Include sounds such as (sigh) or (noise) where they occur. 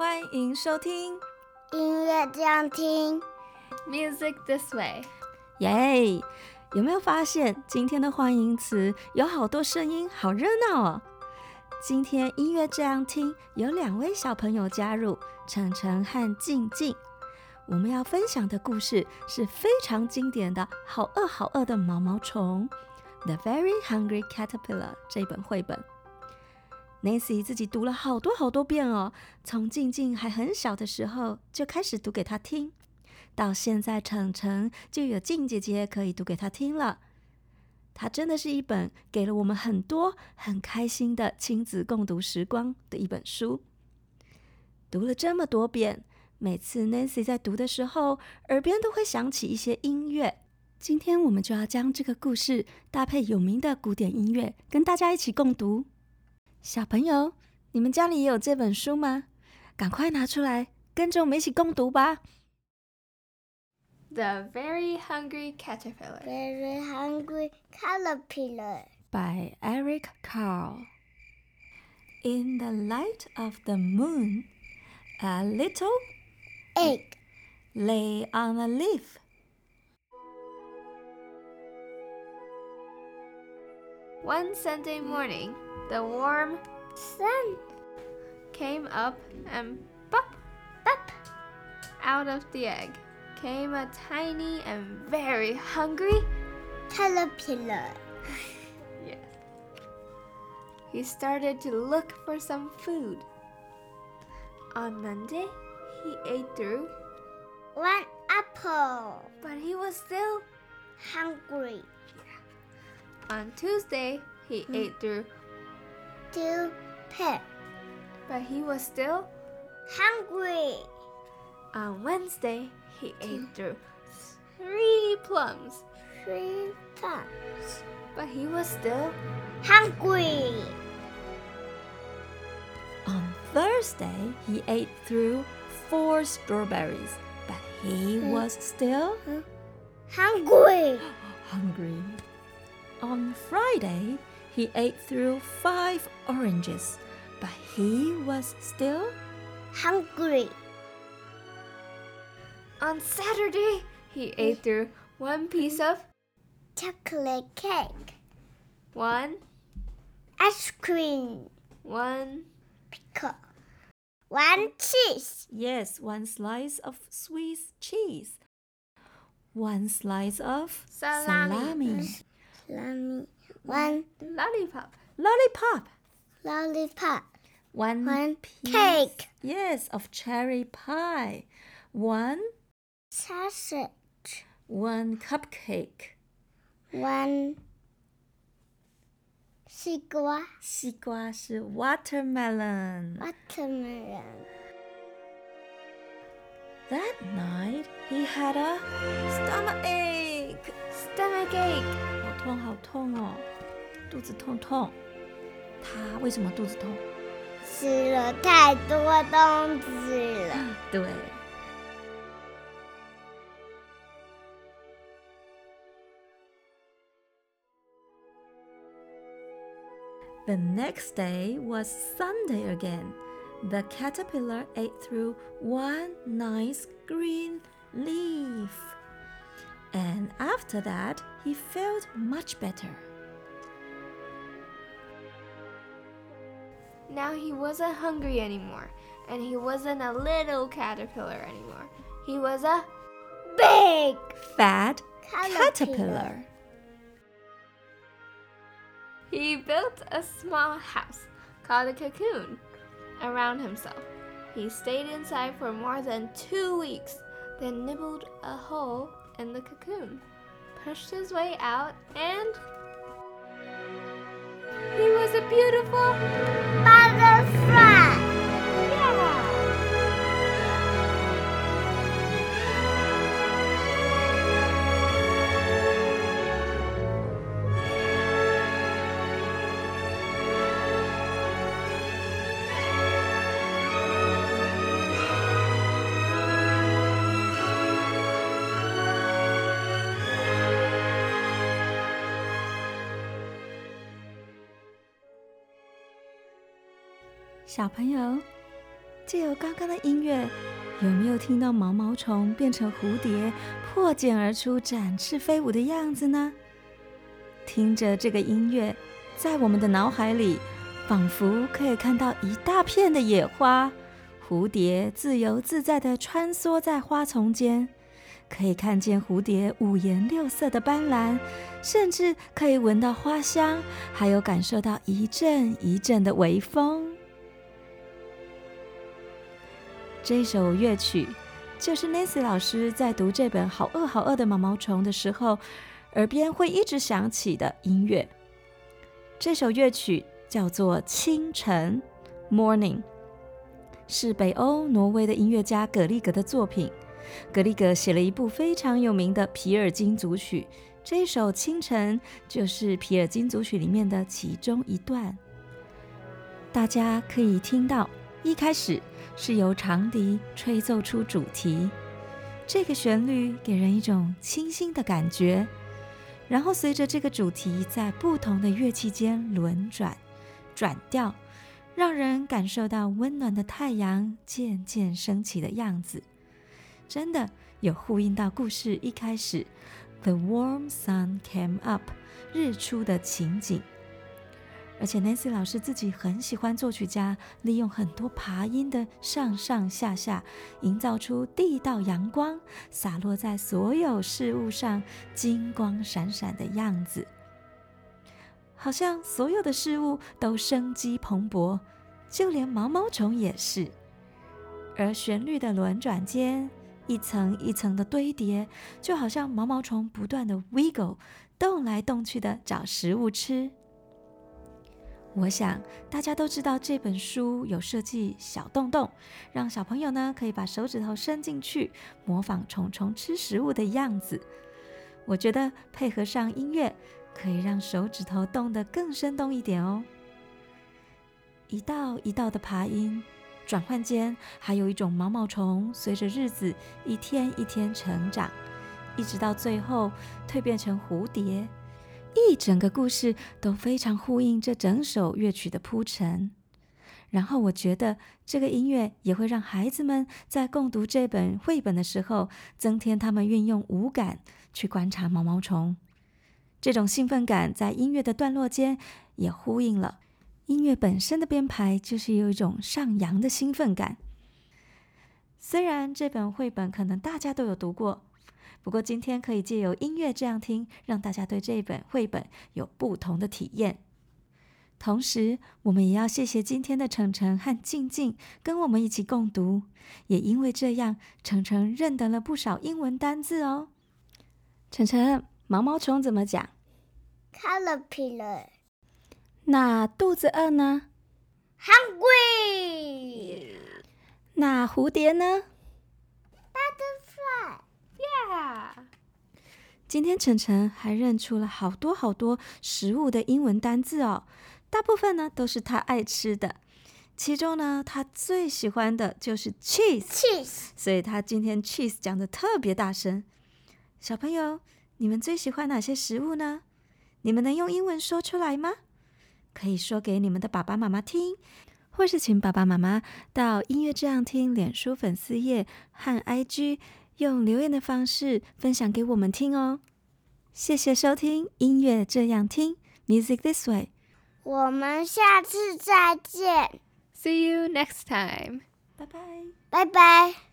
欢迎收听音乐这样听，Music this way，耶！Yeah, 有没有发现今天的欢迎词有好多声音，好热闹哦？今天音乐这样听有两位小朋友加入，晨晨和静静。我们要分享的故事是非常经典的《好饿好饿的毛毛虫》（The Very Hungry Caterpillar） 这本绘本。Nancy 自己读了好多好多遍哦，从静静还很小的时候就开始读给她听，到现在澄澄就有静姐姐可以读给她听了。它真的是一本给了我们很多很开心的亲子共读时光的一本书。读了这么多遍，每次 Nancy 在读的时候，耳边都会响起一些音乐。今天我们就要将这个故事搭配有名的古典音乐，跟大家一起共读。小朋友，你们家里也有这本书吗？赶快拿出来，跟着我们一起共读吧。The Very Hungry Caterpillar. Very Hungry Caterpillar. By Eric Carle. In the light of the moon, a little egg lay on a leaf. One Sunday morning, the warm sun came up and pop, pop out of the egg came a tiny and very hungry caterpillar. (laughs) yes. He started to look for some food. On Monday, he ate through one apple, but he was still hungry. On Tuesday, he Hmm. ate through Two pears, but he was still hungry. on Wednesday, he ate through three plums, Three plums, but he was still hungry. On Thursday, he ate through four strawberries, but he hmm? was still Hungry. (gasps) hungry. On Friday, he ate through five oranges, but he was still Hungry. On Saturday, he ate through one piece of Chocolate cake. one, Ice cream. one, Pickle. One cheese. yes, one slice of Swiss cheese, one slice of Salami. salami, Salami. One lollipop, lollipop, lollipop. one, One piece, cake. yes, of cherry pie, one Sausage. one cupcake. One 西瓜西瓜是 watermelon. watermelon. That night he had a stomach ache. stomach ache. 好痛好痛哦，肚子痛痛。他为什么肚子痛？吃了太多东西了。对。The next day was Sunday again. The caterpillar ate through one nice green leaf. And after that, he felt much better. Now he wasn't hungry anymore, and he wasn't a little caterpillar anymore. He was a Big Fat caterpillar. caterpillar. He built a small house called a cocoon around himself. He stayed inside for more than two weeks, then nibbled a hole in the cocoon, pushed his way out, and he was a beautiful Butterfly. 小朋友，借由刚刚的音乐，有没有听到毛毛虫变成蝴蝶，破茧而出，展翅飞舞的样子呢？听着这个音乐，在我们的脑海里，仿佛可以看到一大片的野花，蝴蝶自由自在地穿梭在花丛间。可以看见蝴蝶五颜六色的斑斓，甚至可以闻到花香，还有感受到一阵一阵的微风。这首乐曲就是 Nancy 老师在读这本《好饿好饿的毛毛虫》的时候，耳边会一直响起的音乐。这首乐曲叫做《清晨》（Morning），是北欧挪威的音乐家葛利格的作品。格里格写了一部非常有名的《皮尔金组曲》，这首《清晨》就是《皮尔金组曲》里面的其中一段。大家可以听到，一开始是由长笛吹奏出主题，这个旋律给人一种清新的感觉。然后随着这个主题在不同的乐器间轮转、转调，让人感受到温暖的太阳渐渐升起的样子。真的有呼应到故事一开始，The warm sun came up，日出的情景。而且 Nancy 老师自己很喜欢作曲家利用很多爬音的上上下下，营造出地道阳光洒落在所有事物上，金光闪闪的样子，好像所有的事物都生机蓬勃，就连毛毛虫也是。而旋律的轮转间，一层一层的堆叠，就好像毛毛虫不断的 wiggle，动来动去的找食物吃。我想大家都知道这本书有设计小洞洞，让小朋友呢可以把手指头伸进去，模仿虫虫吃食物的样子。我觉得配合上音乐，可以让手指头动得更生动一点哦。一道一道的爬音。转换间，还有一种毛毛虫，随着日子一天一天成长，一直到最后蜕变成蝴蝶。一整个故事都非常呼应这整首乐曲的铺陈。然后我觉得这个音乐也会让孩子们在共读这本绘本的时候，增添他们运用五感去观察毛毛虫。这种兴奋感在音乐的段落间也呼应了。音乐本身的编排就是有一种上扬的兴奋感。虽然这本绘本可能大家都有读过，不过今天可以借由音乐这样听，让大家对这本绘本有不同的体验。同时，我们也要谢谢今天的程程和静静跟我们一起共读，也因为这样，程程认得了不少英文单字哦。澄澄，毛毛虫怎么讲？Caterpillar。那肚子饿呢？Hungry。那蝴蝶呢？Butterfly。Yeah。今天晨晨还认出了好多好多食物的英文单字哦，大部分呢都是他爱吃的。其中呢，他最喜欢的就是 cheese。cheese。所以他今天 cheese 讲的特别大声。小朋友，你们最喜欢哪些食物呢？你们能用英文说出来吗？可以说给你们的爸爸妈妈听，或是请爸爸妈妈到音乐这样听脸书粉丝页和 IG 用留言的方式分享给我们听哦。谢谢收听音乐这样听 Music This Way，我们下次再见。See you next time。拜拜。拜拜。